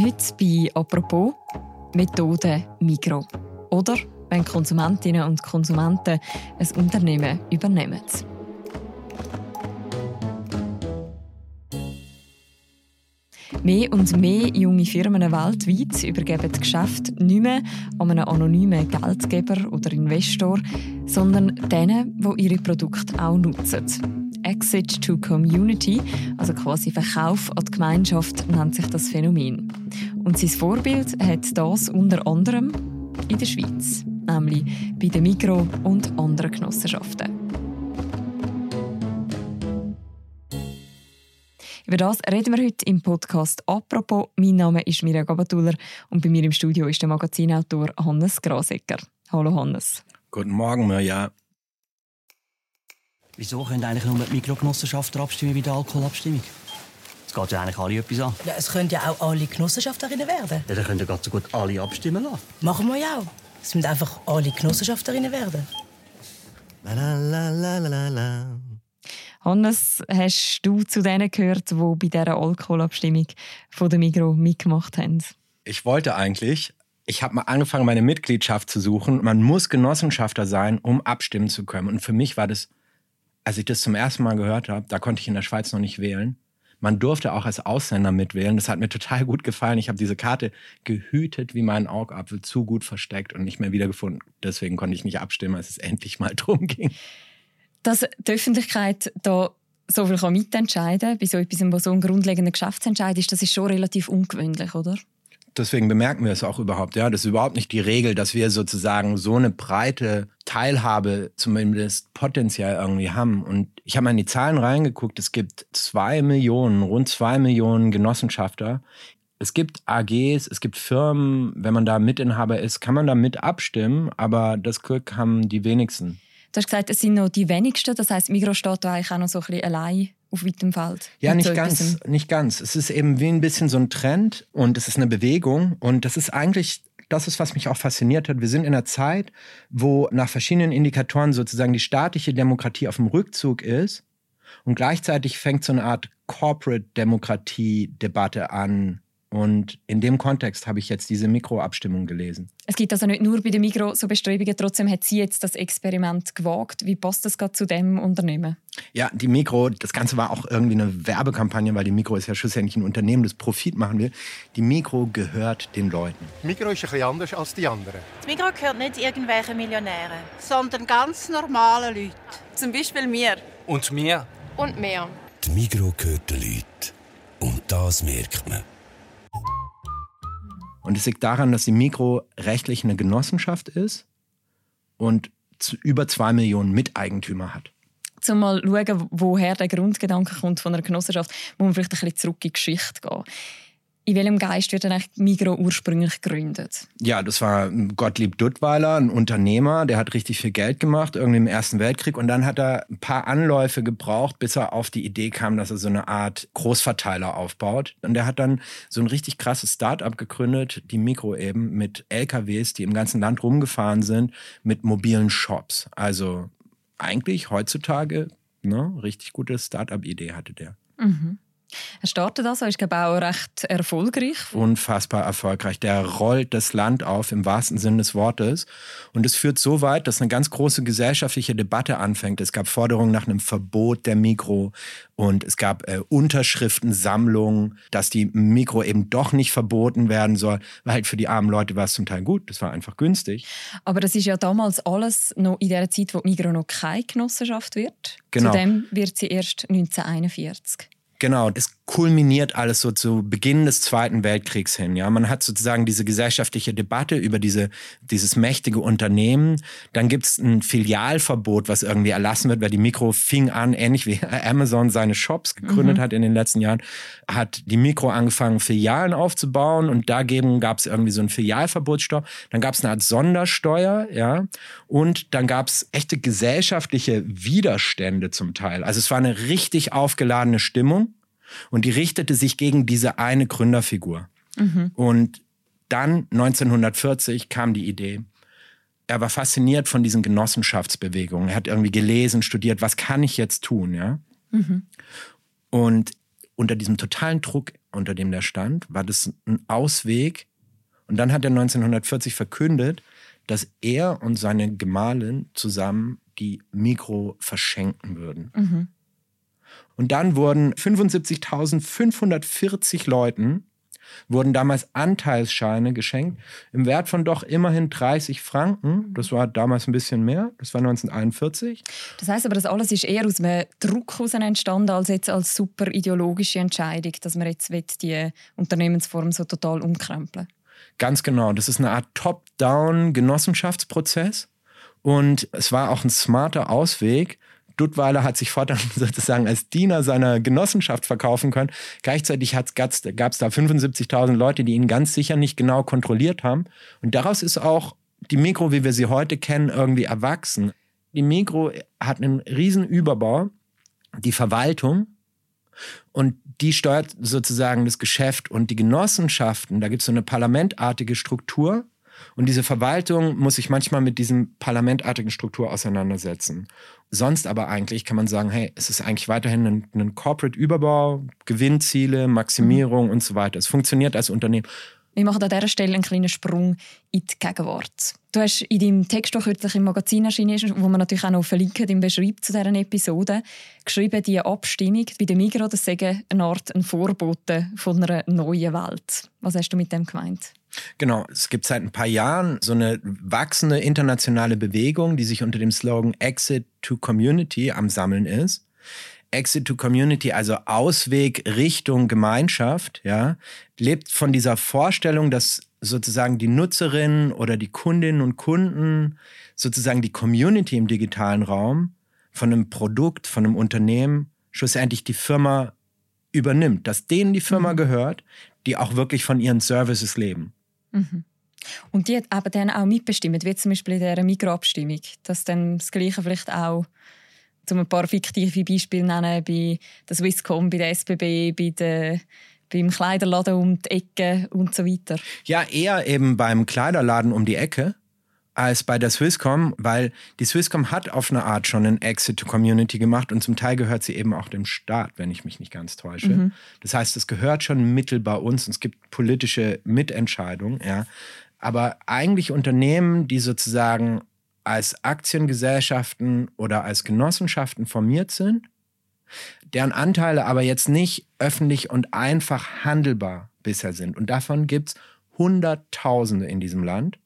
Heute bei «Apropos» Methode Mikro. Oder wenn Konsumentinnen und Konsumenten ein Unternehmen übernehmen. Mehr und mehr junge Firmen weltweit übergeben das Geschäft nicht mehr an einen anonymen Geldgeber oder Investor, sondern denen, die ihre Produkte auch nutzen. Exit to Community, also quasi Verkauf an die Gemeinschaft, nennt sich das Phänomen. Und sein Vorbild hat das unter anderem in der Schweiz, nämlich bei den Mikro- und anderen Genossenschaften. Über das reden wir heute im Podcast «Apropos». Mein Name ist Mirja Gabatuller und bei mir im Studio ist der Magazinautor Hannes Grasecker. Hallo Hannes. Guten Morgen, Mirja. Wieso können eigentlich nur die Mikrogenossenschaften abstimmen wie die Alkoholabstimmung? Es geht ja eigentlich alle etwas an. Ja, es können ja auch alle Genossenschafterinnen werden. Ja, dann können ja so gut alle abstimmen lassen. Machen wir ja auch. Es müssen einfach alle Genossenschafterinnen werden. La la la la la la. Hannes, hast du zu denen gehört, die bei dieser Alkoholabstimmung von der Migro mitgemacht haben? Ich wollte eigentlich, ich habe mal angefangen, meine Mitgliedschaft zu suchen. Man muss Genossenschafter sein, um abstimmen zu können. Und für mich war das, als ich das zum ersten Mal gehört habe, da konnte ich in der Schweiz noch nicht wählen. Man durfte auch als Ausländer mitwählen. Das hat mir total gut gefallen. Ich habe diese Karte gehütet wie meinen Augapfel, zu gut versteckt und nicht mehr wiedergefunden. Deswegen konnte ich nicht abstimmen, als es endlich mal drum ging. Dass die Öffentlichkeit da so viel kann mitentscheiden bei so etwas, was so ein grundlegender Geschäftsentscheid ist, das ist schon relativ ungewöhnlich, oder? Deswegen bemerken wir es auch überhaupt. Ja, das ist überhaupt nicht die Regel, dass wir sozusagen so eine breite Teilhabe zumindest potenziell irgendwie haben. Und ich habe mal in die Zahlen reingeguckt. Es gibt zwei Millionen, rund zwei Millionen Genossenschafter. Es gibt AGs, es gibt Firmen. Wenn man da Mitinhaber ist, kann man da mit abstimmen. Aber das Glück haben die wenigsten. Du hast gesagt, es sind noch die wenigsten. Das heißt, Migros steht da eigentlich auch noch so ein bisschen allein auf weitem Feld. Ja, nicht so ganz, etwas. nicht ganz. Es ist eben wie ein bisschen so ein Trend und es ist eine Bewegung und das ist eigentlich das ist, was mich auch fasziniert hat. Wir sind in einer Zeit, wo nach verschiedenen Indikatoren sozusagen die staatliche Demokratie auf dem Rückzug ist und gleichzeitig fängt so eine Art Corporate-Demokratie-Debatte an. Und in dem Kontext habe ich jetzt diese Mikroabstimmung gelesen. Es gibt also nicht nur bei der Migro so Bestrebungen. Trotzdem hat sie jetzt das Experiment gewagt. Wie passt das gerade zu dem Unternehmen? Ja, die Mikro, das Ganze war auch irgendwie eine Werbekampagne, weil die Mikro ist ja schlussendlich ein Unternehmen, das Profit machen will. Die Mikro gehört den Leuten. Migros ist ein bisschen anders als die anderen. Die Migros gehört nicht irgendwelchen Millionären. sondern ganz normale Leute. Zum Beispiel mir. Und mir? Und mehr. Die Migro gehört den Leuten. Und das merkt man. Und es liegt daran, dass die Mikro rechtlich eine Genossenschaft ist und über zwei Millionen Miteigentümer hat. Um mal zu schauen, woher der Grundgedanke kommt von einer Genossenschaft, muss man vielleicht ein bisschen zurück in die Geschichte gehen. In welchem Geist wird denn eigentlich Migro ursprünglich gegründet? Ja, das war Gottlieb Duttweiler, ein Unternehmer, der hat richtig viel Geld gemacht, irgendwie im Ersten Weltkrieg. Und dann hat er ein paar Anläufe gebraucht, bis er auf die Idee kam, dass er so eine Art Großverteiler aufbaut. Und er hat dann so ein richtig krasses Start-up gegründet, die Mikro eben, mit LKWs, die im ganzen Land rumgefahren sind, mit mobilen Shops. Also eigentlich heutzutage, ne, richtig gute Start-up-Idee hatte der. Er startet also, ist glaube auch recht erfolgreich. unfassbar erfolgreich. Der rollt das Land auf im wahrsten Sinne des Wortes. Und es führt so weit, dass eine ganz große gesellschaftliche Debatte anfängt. Es gab Forderungen nach einem Verbot der Mikro und es gab äh, Unterschriftensammlungen, dass die Mikro eben doch nicht verboten werden soll, weil halt für die armen Leute war es zum Teil gut. Das war einfach günstig. Aber das ist ja damals alles noch in der Zeit, wo die Migro noch keine Genossenschaft wird. Genau. Zudem wird sie erst 1941. Genau, es kulminiert alles so zu Beginn des Zweiten Weltkriegs hin. Ja, man hat sozusagen diese gesellschaftliche Debatte über diese, dieses mächtige Unternehmen. Dann gibt es ein Filialverbot, was irgendwie erlassen wird, weil die Mikro fing an, ähnlich wie Amazon seine Shops gegründet hat in den letzten Jahren, hat die Mikro angefangen, Filialen aufzubauen und dagegen gab es irgendwie so ein Filialverbotsstopp. Dann gab es eine Art Sondersteuer, ja, und dann gab es echte gesellschaftliche Widerstände zum Teil. Also es war eine richtig aufgeladene Stimmung. Und die richtete sich gegen diese eine Gründerfigur. Und dann 1940 kam die Idee. Er war fasziniert von diesen Genossenschaftsbewegungen. Er hat irgendwie gelesen, studiert, was kann ich jetzt tun, ja? Und unter diesem totalen Druck unter dem der stand, war das ein Ausweg. Und dann hat er 1940 verkündet, dass er und seine Gemahlin zusammen die Mikro verschenken würden. Mhm. Und dann wurden 75.540 Leuten wurden damals Anteilsscheine geschenkt im Wert von doch immerhin 30 Franken. Das war damals ein bisschen mehr. Das war 1941. Das heißt aber, das alles ist eher aus einem Druck heraus entstanden, als jetzt als super ideologische Entscheidung, dass man jetzt die Unternehmensform so total umkrempeln Ganz genau. Das ist eine Art Top-Down-Genossenschaftsprozess. Und es war auch ein smarter Ausweg, Duttweiler hat sich fortan sozusagen als Diener seiner Genossenschaft verkaufen können. Gleichzeitig gab es da 75.000 Leute, die ihn ganz sicher nicht genau kontrolliert haben. Und daraus ist auch die Mikro, wie wir sie heute kennen, irgendwie erwachsen. Die Mikro hat einen riesen Überbau, die Verwaltung, und die steuert sozusagen das Geschäft und die Genossenschaften. Da gibt es so eine parlamentartige Struktur. Und diese Verwaltung muss sich manchmal mit diesem parlamentartigen Struktur auseinandersetzen. Sonst aber eigentlich kann man sagen, hey, es ist eigentlich weiterhin ein, ein Corporate-Überbau, Gewinnziele, Maximierung mhm. und so weiter. Es funktioniert als Unternehmen. Wir machen an dieser Stelle einen kleinen Sprung in die Gegenwart. Du hast in deinem Text, der kürzlich im Magazin erschienen ist, wo man natürlich auch noch verlinkt im Beschreib zu dieser Episode, geschrieben, die Abstimmung bei der Migros, das sei eine Art ein Vorbote von einer neuen Welt. Was hast du mit dem gemeint? Genau, es gibt seit ein paar Jahren so eine wachsende internationale Bewegung, die sich unter dem Slogan Exit to Community am Sammeln ist. Exit to Community, also Ausweg Richtung Gemeinschaft, ja, lebt von dieser Vorstellung, dass sozusagen die Nutzerinnen oder die Kundinnen und Kunden, sozusagen die Community im digitalen Raum von einem Produkt, von einem Unternehmen schlussendlich die Firma übernimmt, dass denen die Firma mhm. gehört, die auch wirklich von ihren Services leben. Mhm. Und die hat aber dann auch mitbestimmt, wie zum Beispiel in dieser Mikroabstimmung, dass dann das Gleiche vielleicht auch um ein paar fiktive Beispiele nennen, bei der Swisscom, bei der SBB, bei der beim Kleiderladen um die Ecke und so weiter? Ja, eher eben beim Kleiderladen um die Ecke als bei der Swisscom, weil die Swisscom hat auf eine Art schon einen Exit to Community gemacht und zum Teil gehört sie eben auch dem Staat, wenn ich mich nicht ganz täusche. Mhm. Das heißt, es gehört schon mittelbar uns und es gibt politische Mitentscheidungen, ja. Aber eigentlich Unternehmen, die sozusagen als Aktiengesellschaften oder als Genossenschaften formiert sind, deren Anteile aber jetzt nicht öffentlich und einfach handelbar bisher sind. Und davon gibt es Hunderttausende in diesem Land.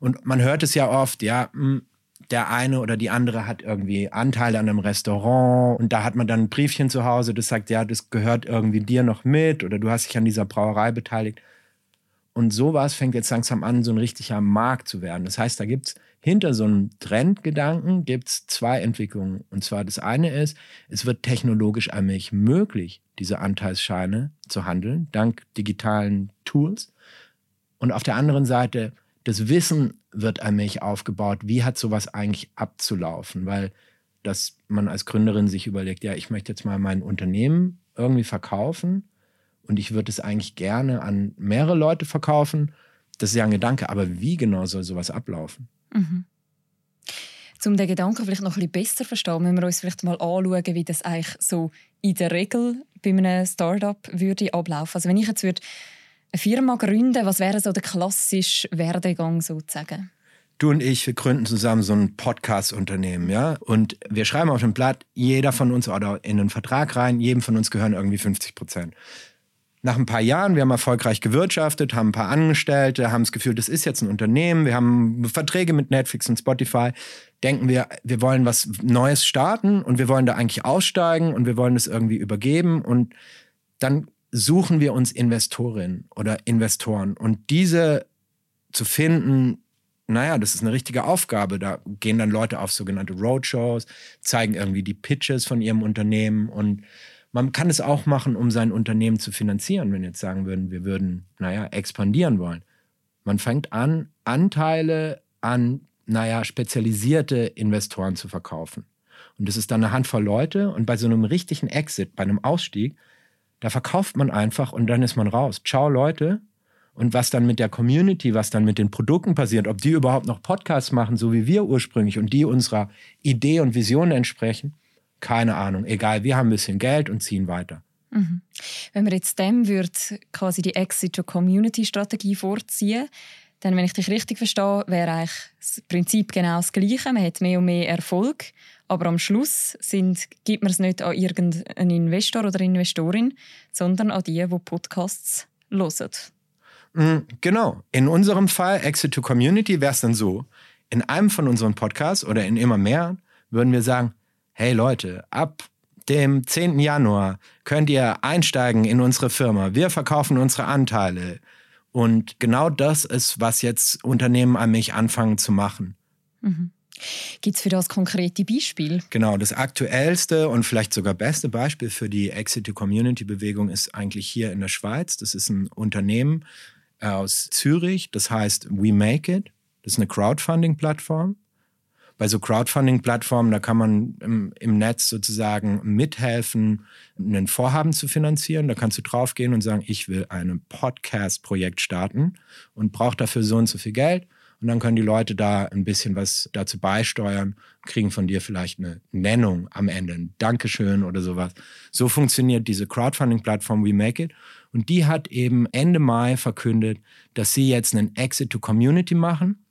Und man hört es ja oft, ja, hm, der eine oder die andere hat irgendwie Anteile an einem Restaurant und da hat man dann ein Briefchen zu Hause, das sagt, ja, das gehört irgendwie dir noch mit oder du hast dich an dieser Brauerei beteiligt. Und sowas fängt jetzt langsam an, so ein richtiger Markt zu werden. Das heißt, da gibt es hinter so einem Trendgedanken gibt's zwei Entwicklungen. Und zwar das eine ist, es wird technologisch allmählich möglich, diese Anteilsscheine zu handeln, dank digitalen Tools. Und auf der anderen Seite, das Wissen wird allmählich aufgebaut, wie hat sowas eigentlich abzulaufen, weil dass man als Gründerin sich überlegt, ja, ich möchte jetzt mal mein Unternehmen irgendwie verkaufen und ich würde es eigentlich gerne an mehrere Leute verkaufen. Das ist ja ein Gedanke, aber wie genau soll sowas ablaufen? Mhm. Um den Gedanken vielleicht noch ein bisschen besser zu verstehen, müssen wir uns vielleicht mal anschauen, wie das eigentlich so in der Regel bei einem Startup würde ablaufen. Also wenn ich jetzt würde eine Firma gründen, was wäre so der klassische Werdegang sozusagen? Du und ich, wir gründen zusammen so ein Podcast-Unternehmen, ja. Und wir schreiben auf dem Blatt, jeder von uns oder in einen Vertrag rein, jedem von uns gehören irgendwie 50 Prozent nach ein paar Jahren, wir haben erfolgreich gewirtschaftet, haben ein paar Angestellte, haben das Gefühl, das ist jetzt ein Unternehmen, wir haben Verträge mit Netflix und Spotify, denken wir, wir wollen was Neues starten und wir wollen da eigentlich aussteigen und wir wollen das irgendwie übergeben und dann suchen wir uns Investorinnen oder Investoren und diese zu finden, naja, das ist eine richtige Aufgabe. Da gehen dann Leute auf sogenannte Roadshows, zeigen irgendwie die Pitches von ihrem Unternehmen und man kann es auch machen, um sein Unternehmen zu finanzieren, wenn jetzt sagen würden, wir würden, naja, expandieren wollen. Man fängt an, Anteile an, naja, spezialisierte Investoren zu verkaufen. Und das ist dann eine Handvoll Leute. Und bei so einem richtigen Exit, bei einem Ausstieg, da verkauft man einfach und dann ist man raus. Ciao, Leute. Und was dann mit der Community, was dann mit den Produkten passiert, ob die überhaupt noch Podcasts machen, so wie wir ursprünglich und die unserer Idee und Vision entsprechen, keine Ahnung. Egal, wir haben ein bisschen Geld und ziehen weiter. Wenn man jetzt dem würde quasi die Exit-to-Community-Strategie vorziehen, dann, wenn ich dich richtig verstehe, wäre eigentlich das Prinzip genau das Gleiche. Man hat mehr und mehr Erfolg, aber am Schluss sind, gibt man es nicht an irgendeinen Investor oder Investorin, sondern an die, die Podcasts hören. Mm, Genau. In unserem Fall, Exit to Community, wäre es dann so, in einem von unseren Podcasts oder in immer mehr würden wir sagen, hey Leute, ab dem 10. Januar könnt ihr einsteigen in unsere Firma. Wir verkaufen unsere Anteile. Und genau das ist, was jetzt Unternehmen an mich anfangen zu machen. Gibt es für das konkrete Beispiele? Genau, das aktuellste und vielleicht sogar beste Beispiel für die Exit-to-Community-Bewegung ist eigentlich hier in der Schweiz. Das ist ein Unternehmen äh, aus Zürich, das heißt We Make It. Das ist eine Crowdfunding-Plattform. Bei so Crowdfunding-Plattformen, da kann man im, im Netz sozusagen mithelfen, ein Vorhaben zu finanzieren. Da kannst du draufgehen und sagen, ich will ein Podcast-Projekt starten und brauche dafür so und so viel Geld. Und dann können die Leute da ein bisschen was dazu beisteuern, kriegen von dir vielleicht eine Nennung am Ende, ein Dankeschön oder sowas. So funktioniert diese Crowdfunding-Plattform We Make It. Und die hat eben Ende Mai verkündet, dass sie jetzt einen Exit to Community machen.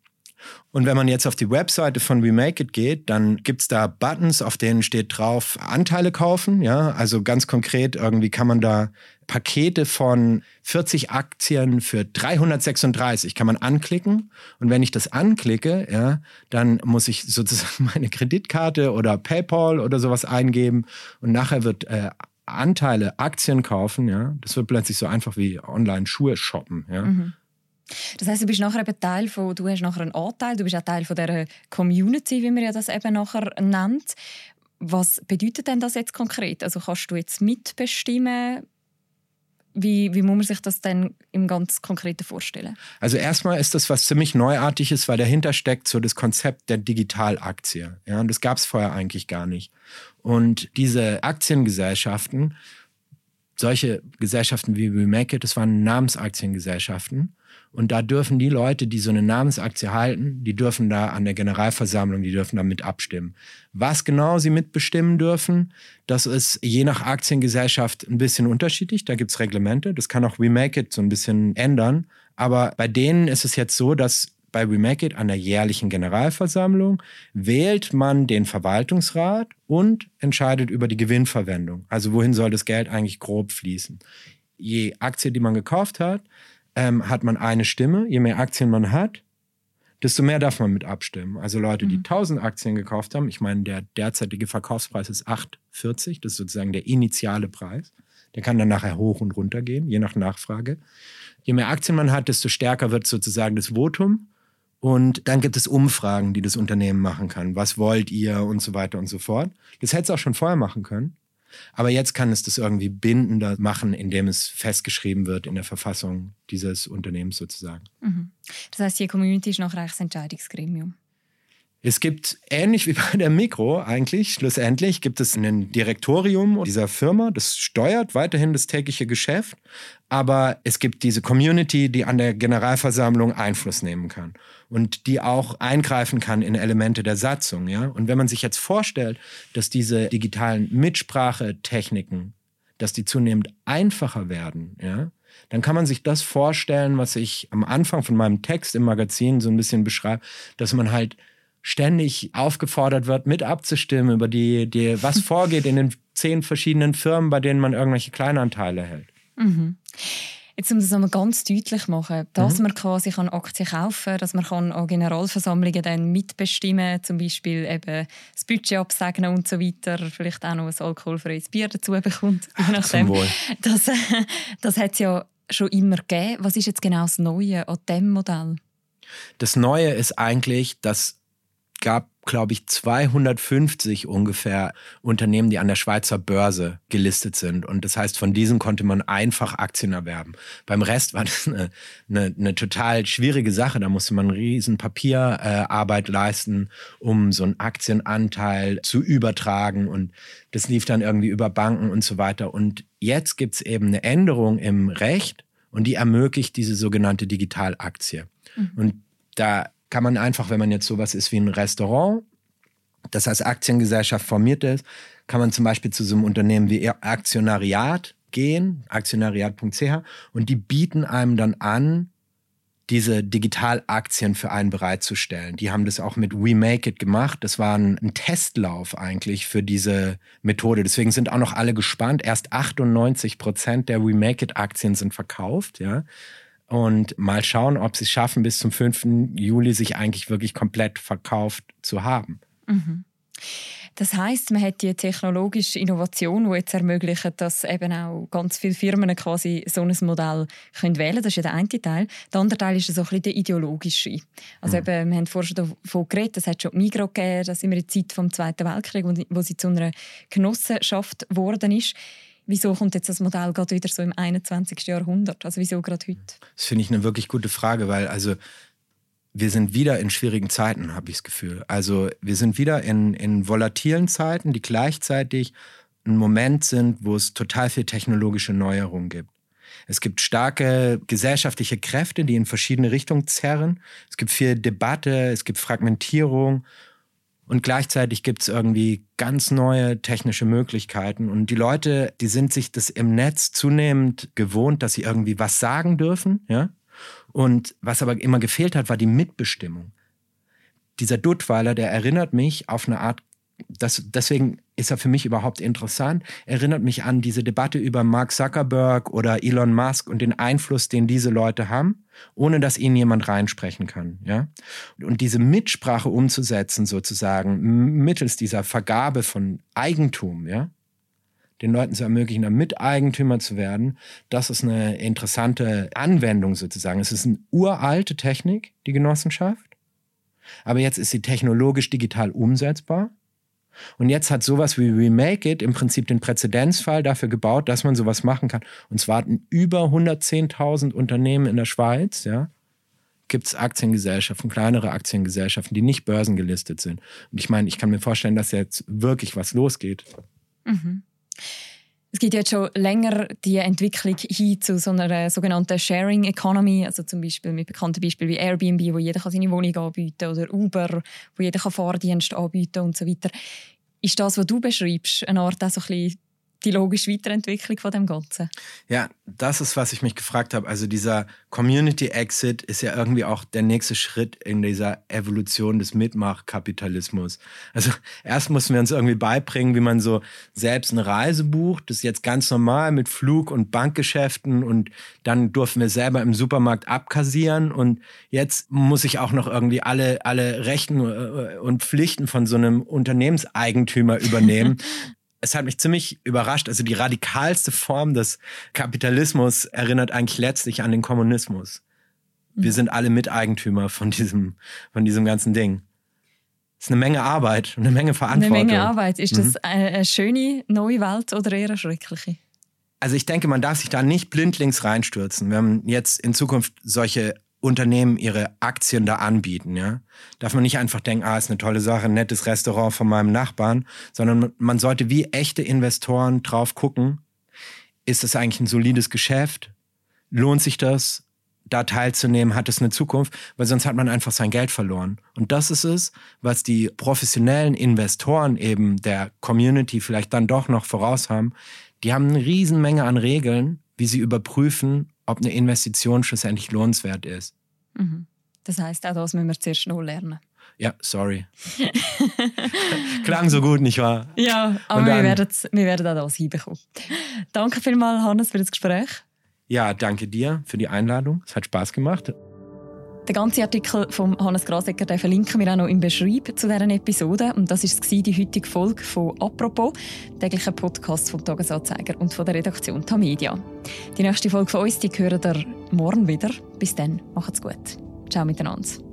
Und wenn man jetzt auf die Webseite von We Make It geht, dann gibt's da Buttons, auf denen steht drauf Anteile kaufen. Ja, also ganz konkret irgendwie kann man da Pakete von 40 Aktien für 336 kann man anklicken. Und wenn ich das anklicke, ja, dann muss ich sozusagen meine Kreditkarte oder PayPal oder sowas eingeben. Und nachher wird äh, Anteile, Aktien kaufen, ja, das wird plötzlich so einfach wie online Schuhe shoppen, ja. Das heißt, du bist nachher eben Teil von, du hast nachher einen Anteil, du bist auch Teil von dieser Community, wie man ja das eben nachher nennt. Was bedeutet denn das jetzt konkret? Also kannst du jetzt mitbestimmen? Wie, wie muss man sich das denn im ganz Konkreten vorstellen? Also erstmal ist das was ziemlich Neuartiges, weil dahinter steckt so das Konzept der Digitalaktie. Ja, und das gab es vorher eigentlich gar nicht. Und diese Aktiengesellschaften, solche Gesellschaften wie We Make It, das waren Namensaktiengesellschaften. Und da dürfen die Leute, die so eine Namensaktie halten, die dürfen da an der Generalversammlung, die dürfen da mit abstimmen. Was genau sie mitbestimmen dürfen, das ist je nach Aktiengesellschaft ein bisschen unterschiedlich. Da gibt's Reglemente. Das kann auch We Make It so ein bisschen ändern. Aber bei denen ist es jetzt so, dass bei We Make It an der jährlichen Generalversammlung wählt man den Verwaltungsrat und entscheidet über die Gewinnverwendung. Also wohin soll das Geld eigentlich grob fließen? Je Aktie, die man gekauft hat, ähm, hat man eine Stimme. Je mehr Aktien man hat, desto mehr darf man mit abstimmen. Also Leute, die 1000 Aktien gekauft haben, ich meine, der derzeitige Verkaufspreis ist 8,40, das ist sozusagen der initiale Preis. Der kann dann nachher hoch und runter gehen, je nach Nachfrage. Je mehr Aktien man hat, desto stärker wird sozusagen das Votum. Und dann gibt es Umfragen, die das Unternehmen machen kann. Was wollt ihr und so weiter und so fort. Das hätte es auch schon vorher machen können. Aber jetzt kann es das irgendwie bindender machen, indem es festgeschrieben wird in der Verfassung dieses Unternehmens sozusagen. Das heißt, die Community ist nachher eigentlich das Entscheidungsgremium. Es gibt, ähnlich wie bei der Mikro eigentlich, schlussendlich gibt es ein Direktorium dieser Firma, das steuert weiterhin das tägliche Geschäft, aber es gibt diese Community, die an der Generalversammlung Einfluss nehmen kann und die auch eingreifen kann in Elemente der Satzung. Ja? Und wenn man sich jetzt vorstellt, dass diese digitalen Mitsprachetechniken, dass die zunehmend einfacher werden, ja, dann kann man sich das vorstellen, was ich am Anfang von meinem Text im Magazin so ein bisschen beschreibe, dass man halt ständig aufgefordert wird, mit abzustimmen über die, die was vorgeht in den zehn verschiedenen Firmen, bei denen man irgendwelche Kleinanteile hält. Jetzt, um das einmal ganz deutlich machen, dass man quasi kann Aktien kaufen kann, dass man kann an Generalversammlungen dann mitbestimmen zum Beispiel eben das Budget absegnen und so weiter, vielleicht auch noch ein alkoholfreies Bier dazu bekommt, je nachdem. Das, das hat es ja schon immer gegeben. Was ist jetzt genau das Neue an diesem Modell? Das Neue ist eigentlich, dass gab, glaube ich, 250 ungefähr Unternehmen, die an der Schweizer Börse gelistet sind. Und das heißt, von diesen konnte man einfach Aktien erwerben. Beim Rest war das eine, eine, eine total schwierige Sache. Da musste man riesen Papierarbeit äh, leisten, um so einen Aktienanteil zu übertragen. Und das lief dann irgendwie über Banken und so weiter. Und jetzt gibt's eben eine Änderung im Recht und die ermöglicht diese sogenannte Digitalaktie. Und da kann man einfach, wenn man jetzt sowas ist wie ein Restaurant, das als Aktiengesellschaft formiert ist, kann man zum Beispiel zu so einem Unternehmen wie Aktionariat gehen, aktionariat.ch, und die bieten einem dann an, diese Digitalaktien für einen bereitzustellen. Die haben das auch mit We Make It gemacht. Das war ein, ein, Testlauf eigentlich für diese Methode. Deswegen sind auch noch alle gespannt. Erst 98 Prozent der We Make It Aktien sind verkauft, ja. Und mal schauen, ob sie es schaffen, bis zum 5. Juli sich eigentlich wirklich komplett verkauft zu haben. Mhm. Das heißt, man hat die technologische Innovation, die jetzt ermöglicht, dass eben auch ganz viele Firmen quasi so ein Modell können wählen können. Das ist ja der eine Teil. Der andere Teil ist so ein bisschen der ideologische. Also mhm. eben, wir haben vorhin schon davon geredet, es hat schon Migros gegeben, das wir in der Zeit vom Zweiten Weltkrieg, wo sie zu einer Genossenschaft geworden ist. Wieso kommt jetzt das Modell gerade wieder so im 21. Jahrhundert? Also wieso gerade heute? Das finde ich eine wirklich gute Frage, weil also wir sind wieder in schwierigen Zeiten, habe ich das Gefühl. Also wir sind wieder in, in volatilen Zeiten, die gleichzeitig ein Moment sind, wo es total viel technologische Neuerungen gibt. Es gibt starke gesellschaftliche Kräfte, die in verschiedene Richtungen zerren. Es gibt viel Debatte, es gibt Fragmentierung und gleichzeitig gibt es irgendwie ganz neue technische Möglichkeiten. Und die Leute, die sind sich das im Netz zunehmend gewohnt, dass sie irgendwie was sagen dürfen, ja. Und was aber immer gefehlt hat, war die Mitbestimmung. Dieser Duttweiler, der erinnert mich auf eine Art, das, deswegen ist er für mich überhaupt interessant, erinnert mich an diese Debatte über Mark Zuckerberg oder Elon Musk und den Einfluss, den diese Leute haben, ohne dass ihnen jemand reinsprechen kann. Ja? Und diese Mitsprache umzusetzen, sozusagen, mittels dieser Vergabe von Eigentum, ja, den Leuten zu ermöglichen, Miteigentümer zu werden, das ist eine interessante Anwendung sozusagen. Es ist eine uralte Technik, die Genossenschaft, aber jetzt ist sie technologisch digital umsetzbar. Und jetzt hat sowas wie Remake It im Prinzip den Präzedenzfall dafür gebaut, dass man sowas machen kann. Und zwar hatten über 110.000 Unternehmen in der Schweiz, ja, gibt es Aktiengesellschaften, kleinere Aktiengesellschaften, die nicht börsengelistet sind. Und ich meine, ich kann mir vorstellen, dass jetzt wirklich was losgeht. Mhm. Es gibt jetzt schon länger die Entwicklung hin zu so einer sogenannten Sharing Economy, also zum Beispiel mit bekannten Beispielen wie Airbnb, wo jeder seine Wohnung anbieten kann, oder Uber, wo jeder Fahrdienst anbieten kann und so weiter. Ist das, was du beschreibst, eine Art auch so ein bisschen die logische Weiterentwicklung von dem Ganzen? Ja, das ist, was ich mich gefragt habe. Also dieser Community Exit ist ja irgendwie auch der nächste Schritt in dieser Evolution des Mitmachkapitalismus. Also erst mussten wir uns irgendwie beibringen, wie man so selbst eine Reise bucht. Das ist jetzt ganz normal mit Flug- und Bankgeschäften und dann durften wir selber im Supermarkt abkassieren und jetzt muss ich auch noch irgendwie alle, alle Rechten äh, und Pflichten von so einem Unternehmenseigentümer übernehmen. es hat mich ziemlich überrascht. Also die radikalste Form des Kapitalismus erinnert eigentlich letztlich an den Kommunismus. Wir mhm. sind alle Miteigentümer von diesem, von diesem ganzen Ding. Es ist eine Menge Arbeit und eine Menge Verantwortung. Eine Menge Arbeit. Ist das mhm. eine schöne neue Welt oder eher eine schreckliche? Also ich denke, man darf sich da nicht blindlings reinstürzen. Wir haben jetzt in Zukunft solche Unternehmen ihre Aktien da anbieten. Ja? Darf man nicht einfach denken, ah, ist eine tolle Sache, ein nettes Restaurant von meinem Nachbarn, sondern man sollte wie echte Investoren drauf gucken, ist das eigentlich ein solides Geschäft? Lohnt sich das, da teilzunehmen? Hat es eine Zukunft? Weil sonst hat man einfach sein Geld verloren. Und das ist es, was die professionellen Investoren eben der Community vielleicht dann doch noch voraus haben. Die haben eine Riesenmenge an Regeln, wie sie überprüfen, ob eine Investition schlussendlich lohnenswert ist. Mhm. Das heißt, auch das müssen wir zuerst noch lernen. Ja, sorry. Klang so gut, nicht wahr? Ja, aber dann, wir, werden, wir werden auch das hinbekommen. Danke vielmals, Hannes, für das Gespräch. Ja, danke dir für die Einladung. Es hat Spaß gemacht. Den ganzen Artikel von Hannes Grasecker den verlinken wir auch noch im Beschreib zu dieser Episode. Und das war die heutige Folge von «Apropos», täglichen Podcast vom «Tagesanzeiger» und von der Redaktion Tamedia. Die nächste Folge von uns die hören ihr morgen wieder. Bis dann, macht's gut. Ciao miteinander.